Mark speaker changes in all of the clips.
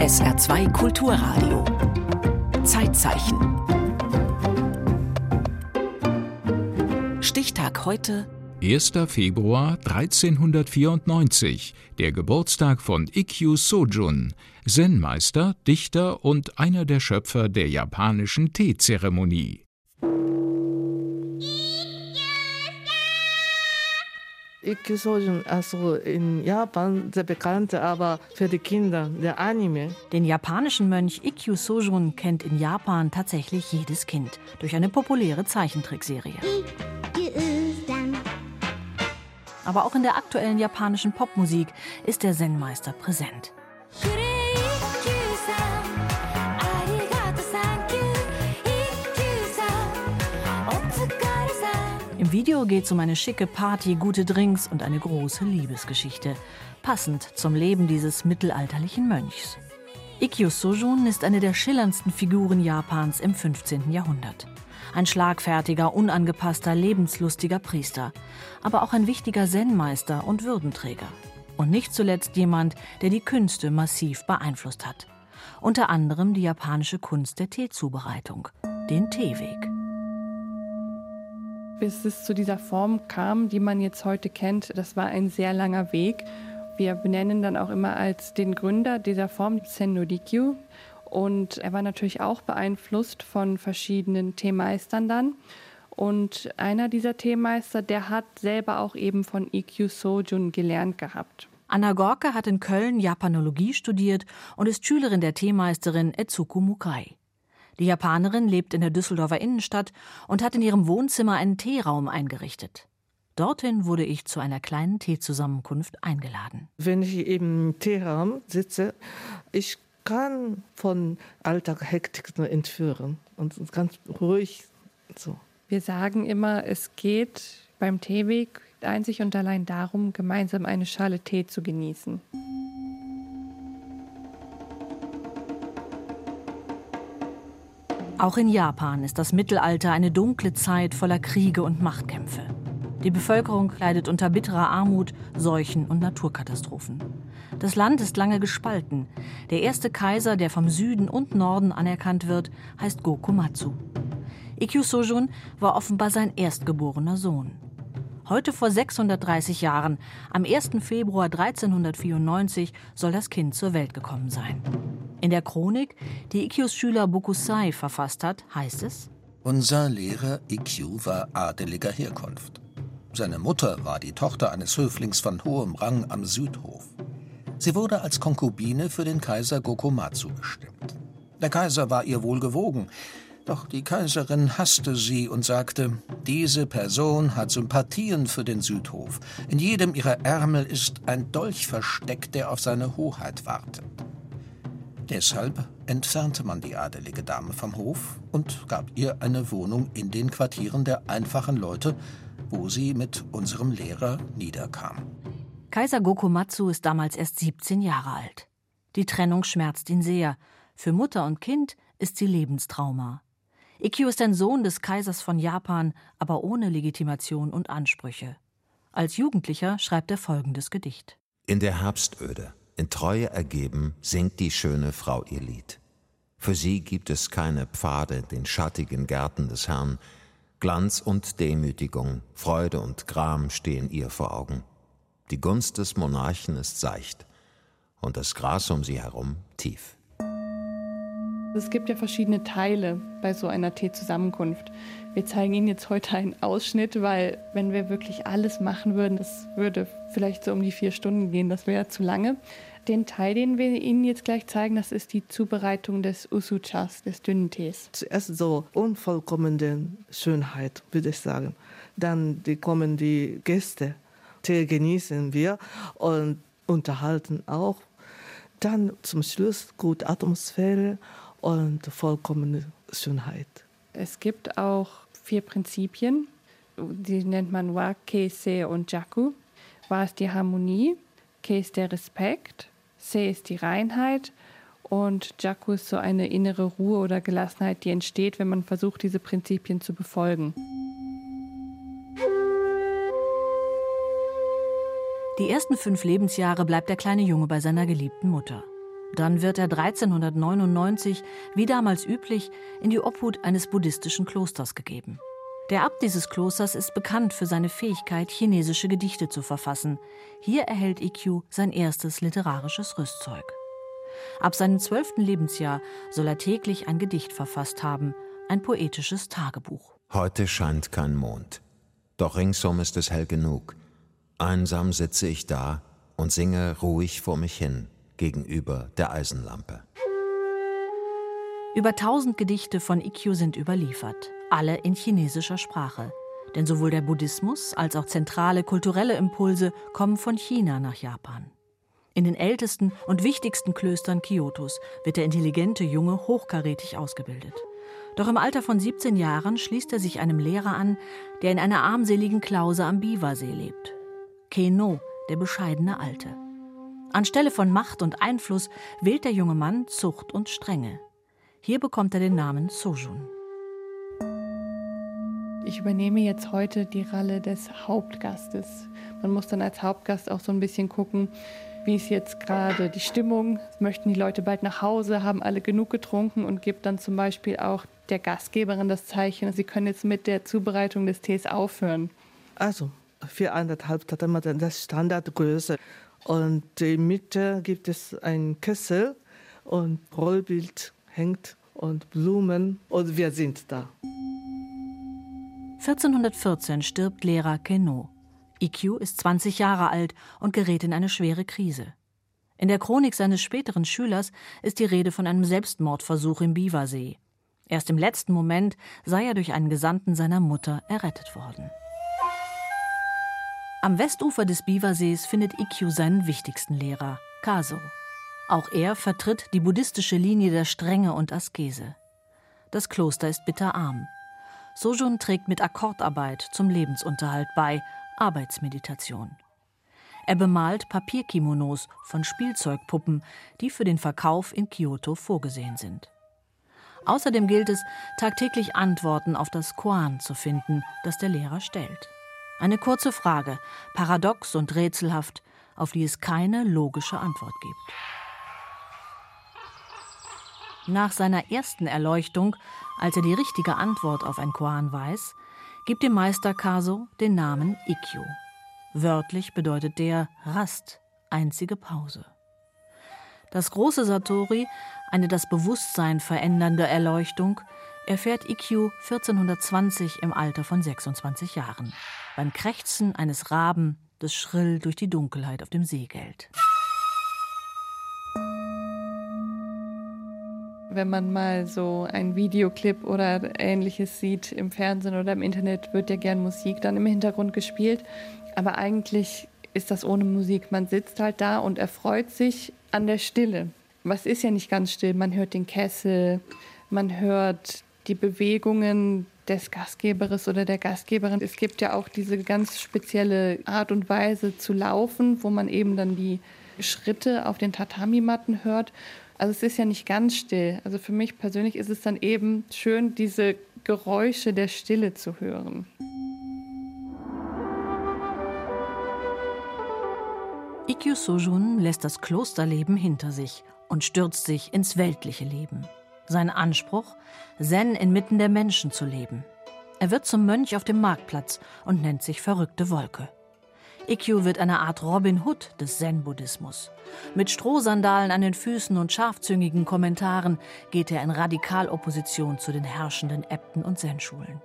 Speaker 1: SR2 Kulturradio. Zeitzeichen. Stichtag heute.
Speaker 2: 1. Februar 1394, der Geburtstag von Ikkyu Sojun, Zen-Meister, Dichter und einer der Schöpfer der japanischen Teezeremonie.
Speaker 3: Ikkyu Sojun, also in Japan sehr bekannt, aber für die Kinder der Anime.
Speaker 4: Den japanischen Mönch Ikkyu Sojun kennt in Japan tatsächlich jedes Kind durch eine populäre Zeichentrickserie. Aber auch in der aktuellen japanischen Popmusik ist der Zen-Meister präsent. Im Video geht es um eine schicke Party, gute Drinks und eine große Liebesgeschichte, passend zum Leben dieses mittelalterlichen Mönchs. Ikkyu Sojun ist eine der schillerndsten Figuren Japans im 15. Jahrhundert. Ein schlagfertiger, unangepasster, lebenslustiger Priester, aber auch ein wichtiger Zen-Meister und Würdenträger. Und nicht zuletzt jemand, der die Künste massiv beeinflusst hat. Unter anderem die japanische Kunst der Teezubereitung, den Teeweg
Speaker 5: bis es zu dieser Form kam, die man jetzt heute kennt, das war ein sehr langer Weg. Wir benennen dann auch immer als den Gründer dieser Form Sen. Und er war natürlich auch beeinflusst von verschiedenen Teemeistern dann. Und einer dieser Teemeister, der hat selber auch eben von Ikkyu Sojun gelernt gehabt.
Speaker 4: Anna Gorke hat in Köln Japanologie studiert und ist Schülerin der Teemeisterin Etsuko Mukai. Die Japanerin lebt in der Düsseldorfer Innenstadt und hat in ihrem Wohnzimmer einen Teeraum eingerichtet. Dorthin wurde ich zu einer kleinen Teezusammenkunft eingeladen.
Speaker 3: Wenn ich im Teeraum sitze, ich kann von Alltag entführen und ganz ruhig so.
Speaker 5: Wir sagen immer, es geht beim Teeweg einzig und allein darum, gemeinsam eine Schale Tee zu genießen.
Speaker 4: Auch in Japan ist das Mittelalter eine dunkle Zeit voller Kriege und Machtkämpfe. Die Bevölkerung leidet unter bitterer Armut, Seuchen und Naturkatastrophen. Das Land ist lange gespalten. Der erste Kaiser, der vom Süden und Norden anerkannt wird, heißt Gokomatsu. Ikkyu Sojun war offenbar sein erstgeborener Sohn. Heute vor 630 Jahren, am 1. Februar 1394, soll das Kind zur Welt gekommen sein. In der Chronik, die Ikkyus Schüler Bokusai verfasst hat, heißt es:
Speaker 6: Unser Lehrer Ikkyu war adeliger Herkunft. Seine Mutter war die Tochter eines Höflings von hohem Rang am Südhof. Sie wurde als Konkubine für den Kaiser Gokomatsu bestimmt. Der Kaiser war ihr wohl gewogen, doch die Kaiserin hasste sie und sagte, diese Person hat Sympathien für den Südhof. In jedem ihrer Ärmel ist ein Dolch versteckt, der auf seine Hoheit wartet. Deshalb entfernte man die adelige Dame vom Hof und gab ihr eine Wohnung in den Quartieren der einfachen Leute, wo sie mit unserem Lehrer niederkam.
Speaker 4: Kaiser Gokomatsu ist damals erst 17 Jahre alt. Die Trennung schmerzt ihn sehr. Für Mutter und Kind ist sie Lebenstrauma. Ikkyu ist ein Sohn des Kaisers von Japan, aber ohne Legitimation und Ansprüche. Als Jugendlicher schreibt er folgendes Gedicht.
Speaker 7: In der Herbstöde in Treue ergeben singt die schöne Frau ihr Lied. Für sie gibt es keine Pfade den schattigen Gärten des Herrn. Glanz und Demütigung, Freude und Gram stehen ihr vor Augen. Die Gunst des Monarchen ist seicht und das Gras um sie herum tief.
Speaker 5: Es gibt ja verschiedene Teile bei so einer Teezusammenkunft. Wir zeigen Ihnen jetzt heute einen Ausschnitt, weil wenn wir wirklich alles machen würden, das würde vielleicht so um die vier Stunden gehen, das wäre zu lange. Den Teil, den wir Ihnen jetzt gleich zeigen, das ist die Zubereitung des Usuchas, des dünnen Tees.
Speaker 3: Zuerst so unvollkommene Schönheit, würde ich sagen. Dann die kommen die Gäste. Tee genießen wir und unterhalten auch. Dann zum Schluss gute Atmosphäre und vollkommene Schönheit.
Speaker 5: Es gibt auch vier Prinzipien, die nennt man Wa, Ke, Se und Jaku. Wa ist die Harmonie, Ke ist der Respekt, Se ist die Reinheit und Jaku ist so eine innere Ruhe oder Gelassenheit, die entsteht, wenn man versucht, diese Prinzipien zu befolgen.
Speaker 4: Die ersten fünf Lebensjahre bleibt der kleine Junge bei seiner geliebten Mutter. Dann wird er 1399, wie damals üblich, in die Obhut eines buddhistischen Klosters gegeben. Der Abt dieses Klosters ist bekannt für seine Fähigkeit, chinesische Gedichte zu verfassen. Hier erhält Ikkyu sein erstes literarisches Rüstzeug. Ab seinem zwölften Lebensjahr soll er täglich ein Gedicht verfasst haben, ein poetisches Tagebuch.
Speaker 7: Heute scheint kein Mond, doch ringsum ist es hell genug. Einsam sitze ich da und singe ruhig vor mich hin gegenüber der Eisenlampe.
Speaker 4: Über tausend Gedichte von Ikkyu sind überliefert, alle in chinesischer Sprache. Denn sowohl der Buddhismus als auch zentrale kulturelle Impulse kommen von China nach Japan. In den ältesten und wichtigsten Klöstern Kyotos wird der intelligente Junge hochkarätig ausgebildet. Doch im Alter von 17 Jahren schließt er sich einem Lehrer an, der in einer armseligen Klause am Biwasee lebt. Keno, der bescheidene Alte. Anstelle von Macht und Einfluss wählt der junge Mann Zucht und Strenge. Hier bekommt er den Namen Sojun.
Speaker 5: Ich übernehme jetzt heute die Rolle des Hauptgastes. Man muss dann als Hauptgast auch so ein bisschen gucken, wie ist jetzt gerade die Stimmung. Möchten die Leute bald nach Hause, haben alle genug getrunken und gibt dann zum Beispiel auch der Gastgeberin das Zeichen, sie können jetzt mit der Zubereitung des Tees aufhören.
Speaker 3: Also, für anderthalb hat man das Standardgröße. Und in der Mitte gibt es einen Kessel und Rollbild hängt und Blumen und wir sind da.
Speaker 4: 1414 stirbt Lehrer Keno. IQ ist 20 Jahre alt und gerät in eine schwere Krise. In der Chronik seines späteren Schülers ist die Rede von einem Selbstmordversuch im Biwasee. Erst im letzten Moment sei er durch einen Gesandten seiner Mutter errettet worden. Am Westufer des Biwasees findet Ikkyu seinen wichtigsten Lehrer, Kaso. Auch er vertritt die buddhistische Linie der Strenge und Askese. Das Kloster ist bitterarm. Sojun trägt mit Akkordarbeit zum Lebensunterhalt bei, Arbeitsmeditation. Er bemalt Papierkimonos von Spielzeugpuppen, die für den Verkauf in Kyoto vorgesehen sind. Außerdem gilt es, tagtäglich Antworten auf das Koan zu finden, das der Lehrer stellt. Eine kurze Frage, paradox und rätselhaft, auf die es keine logische Antwort gibt. Nach seiner ersten Erleuchtung, als er die richtige Antwort auf ein Koan weiß, gibt dem Meister Kaso den Namen Ikkyu. Wörtlich bedeutet der Rast, einzige Pause. Das große Satori, eine das Bewusstsein verändernde Erleuchtung, erfährt Ikkyu 1420 im Alter von 26 Jahren, beim Krächzen eines Raben, das schrill durch die Dunkelheit auf dem See gellt.
Speaker 5: Wenn man mal so ein Videoclip oder ähnliches sieht im Fernsehen oder im Internet, wird ja gern Musik dann im Hintergrund gespielt. Aber eigentlich ist das ohne Musik. Man sitzt halt da und erfreut sich an der Stille. Was ist ja nicht ganz still? Man hört den Kessel, man hört die Bewegungen des Gastgebers oder der Gastgeberin. Es gibt ja auch diese ganz spezielle Art und Weise zu laufen, wo man eben dann die Schritte auf den Tatami-Matten hört. Also es ist ja nicht ganz still. Also für mich persönlich ist es dann eben schön, diese Geräusche der Stille zu hören.
Speaker 4: Ikkyu Sojun lässt das Klosterleben hinter sich und stürzt sich ins weltliche Leben. Sein Anspruch, Zen inmitten der Menschen zu leben. Er wird zum Mönch auf dem Marktplatz und nennt sich Verrückte Wolke. Ikkyu wird eine Art Robin Hood des Zen-Buddhismus. Mit Strohsandalen an den Füßen und scharfzüngigen Kommentaren geht er in Radikalopposition zu den herrschenden Äbten und Zen-Schulen.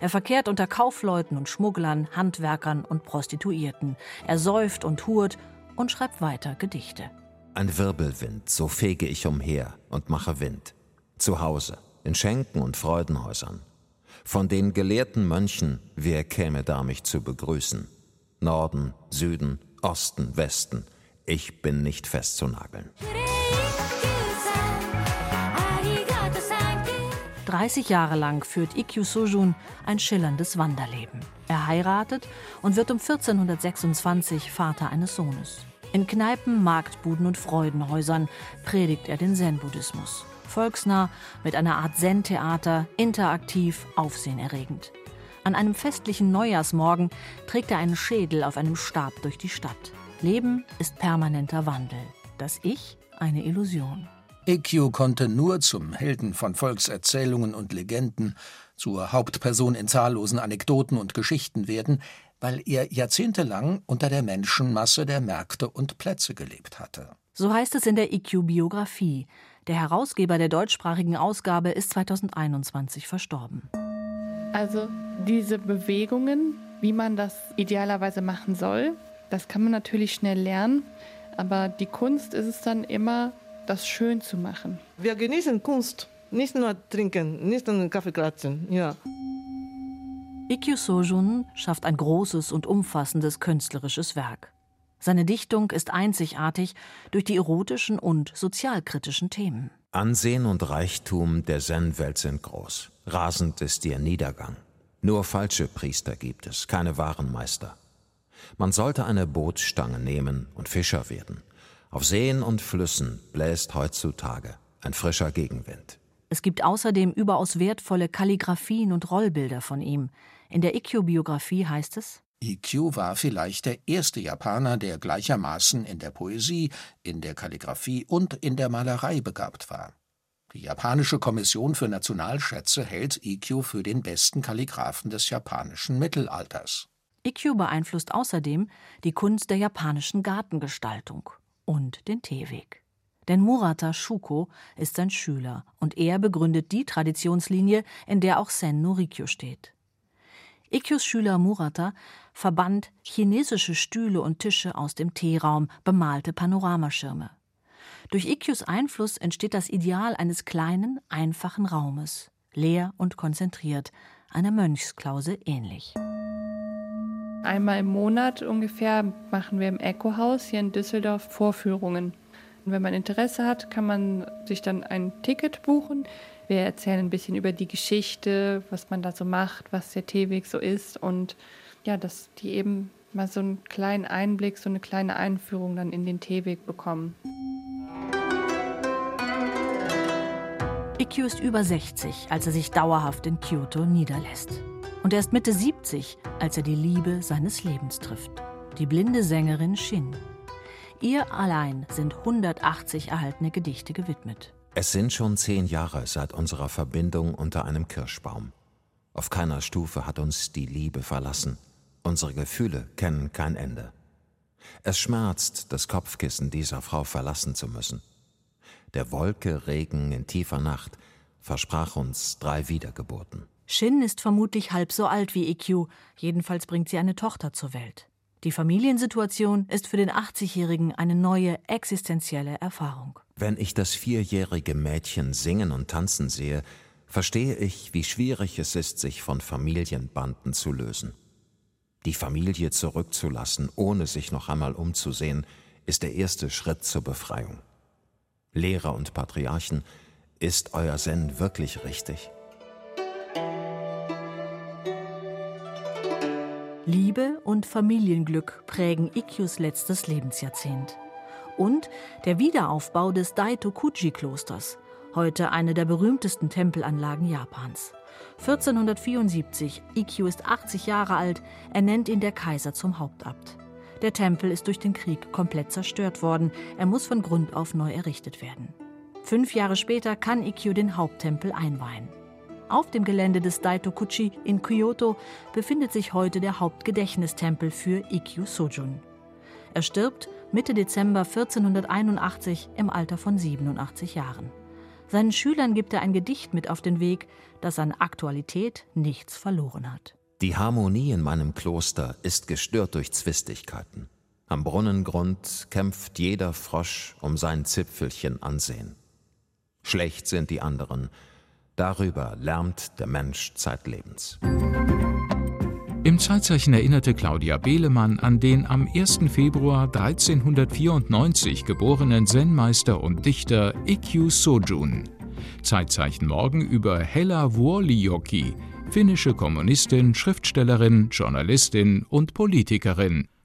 Speaker 4: Er verkehrt unter Kaufleuten und Schmugglern, Handwerkern und Prostituierten. Er säuft und hurt und schreibt weiter Gedichte.
Speaker 7: Ein Wirbelwind, so fege ich umher und mache Wind. Zu Hause, in Schenken und Freudenhäusern. Von den gelehrten Mönchen, wer käme da mich zu begrüßen? Norden, Süden, Osten, Westen. Ich bin nicht festzunageln.
Speaker 4: 30 Jahre lang führt Ikkyu Sojun ein schillerndes Wanderleben. Er heiratet und wird um 1426 Vater eines Sohnes. In Kneipen, Marktbuden und Freudenhäusern predigt er den Zen-Buddhismus. Volksnah, mit einer Art Zen-Theater, interaktiv, aufsehenerregend. An einem festlichen Neujahrsmorgen trägt er einen Schädel auf einem Stab durch die Stadt. Leben ist permanenter Wandel. Das Ich eine Illusion.
Speaker 6: Ikkyu konnte nur zum Helden von Volkserzählungen und Legenden, zur Hauptperson in zahllosen Anekdoten und Geschichten werden, weil er jahrzehntelang unter der Menschenmasse der Märkte und Plätze gelebt hatte.
Speaker 4: So heißt es in der IQ-Biografie. Der Herausgeber der deutschsprachigen Ausgabe ist 2021 verstorben.
Speaker 5: Also diese Bewegungen, wie man das idealerweise machen soll, das kann man natürlich schnell lernen. Aber die Kunst ist es dann immer, das schön zu machen.
Speaker 3: Wir genießen Kunst, nicht nur trinken, nicht nur Kaffee klatschen. Ja.
Speaker 4: Ikkyu Sojun schafft ein großes und umfassendes künstlerisches Werk. Seine Dichtung ist einzigartig durch die erotischen und sozialkritischen Themen.
Speaker 7: Ansehen und Reichtum der Zen-Welt sind groß. Rasend ist ihr Niedergang. Nur falsche Priester gibt es, keine wahren Meister. Man sollte eine Bootsstange nehmen und Fischer werden. Auf Seen und Flüssen bläst heutzutage ein frischer Gegenwind.
Speaker 4: Es gibt außerdem überaus wertvolle Kalligraphien und Rollbilder von ihm. In der Ikkyu-Biografie heißt es:
Speaker 6: Ikkyu war vielleicht der erste Japaner, der gleichermaßen in der Poesie, in der Kalligraphie und in der Malerei begabt war. Die japanische Kommission für Nationalschätze hält Ikkyu für den besten Kalligraphen des japanischen Mittelalters.
Speaker 4: Ikkyu beeinflusst außerdem die Kunst der japanischen Gartengestaltung und den Teeweg. Denn Murata Shuko ist sein Schüler und er begründet die Traditionslinie, in der auch Sen no Rikyo steht. Ikkyus Schüler Murata verband chinesische Stühle und Tische aus dem Teeraum, bemalte Panoramaschirme. Durch Ikkyus Einfluss entsteht das Ideal eines kleinen, einfachen Raumes, leer und konzentriert, einer Mönchsklause ähnlich.
Speaker 5: Einmal im Monat ungefähr machen wir im Eco-Haus hier in Düsseldorf Vorführungen. Und wenn man Interesse hat, kann man sich dann ein Ticket buchen. Wir erzählen ein bisschen über die Geschichte, was man da so macht, was der Teeweg so ist und ja, dass die eben mal so einen kleinen Einblick, so eine kleine Einführung dann in den Teeweg bekommen.
Speaker 4: Ikkyu ist über 60, als er sich dauerhaft in Kyoto niederlässt. Und er ist Mitte 70, als er die Liebe seines Lebens trifft. Die blinde Sängerin Shin. Ihr allein sind 180 erhaltene Gedichte gewidmet.
Speaker 7: Es sind schon zehn Jahre seit unserer Verbindung unter einem Kirschbaum. Auf keiner Stufe hat uns die Liebe verlassen. Unsere Gefühle kennen kein Ende. Es schmerzt, das Kopfkissen dieser Frau verlassen zu müssen. Der Wolke-Regen in tiefer Nacht versprach uns drei Wiedergeburten.
Speaker 4: Shin ist vermutlich halb so alt wie Ikkyu, jedenfalls bringt sie eine Tochter zur Welt. Die Familiensituation ist für den 80-Jährigen eine neue existenzielle Erfahrung.
Speaker 7: Wenn ich das vierjährige Mädchen singen und tanzen sehe, verstehe ich, wie schwierig es ist, sich von Familienbanden zu lösen. Die Familie zurückzulassen, ohne sich noch einmal umzusehen, ist der erste Schritt zur Befreiung. Lehrer und Patriarchen, ist euer Zen wirklich richtig?
Speaker 4: Liebe und Familienglück prägen Ikkyus letztes Lebensjahrzehnt. Und der Wiederaufbau des Daitokuji-Klosters, heute eine der berühmtesten Tempelanlagen Japans. 1474, Ikkyu ist 80 Jahre alt, ernennt ihn der Kaiser zum Hauptabt. Der Tempel ist durch den Krieg komplett zerstört worden, er muss von Grund auf neu errichtet werden. Fünf Jahre später kann Ikkyu den Haupttempel einweihen. Auf dem Gelände des Daitokuchi in Kyoto befindet sich heute der Hauptgedächtnistempel für Ikkyu Sojun. Er stirbt Mitte Dezember 1481 im Alter von 87 Jahren. Seinen Schülern gibt er ein Gedicht mit auf den Weg, das an Aktualität nichts verloren hat.
Speaker 7: Die Harmonie in meinem Kloster ist gestört durch Zwistigkeiten. Am Brunnengrund kämpft jeder Frosch um sein Zipfelchen Ansehen. Schlecht sind die anderen, Darüber lärmt der Mensch zeitlebens.
Speaker 2: Im Zeitzeichen erinnerte Claudia Behlemann an den am 1. Februar 1394 geborenen Zen-Meister und Dichter Ikkyu Sojun. Zeitzeichen morgen über Hella Vuolijoki, finnische Kommunistin, Schriftstellerin, Journalistin und Politikerin.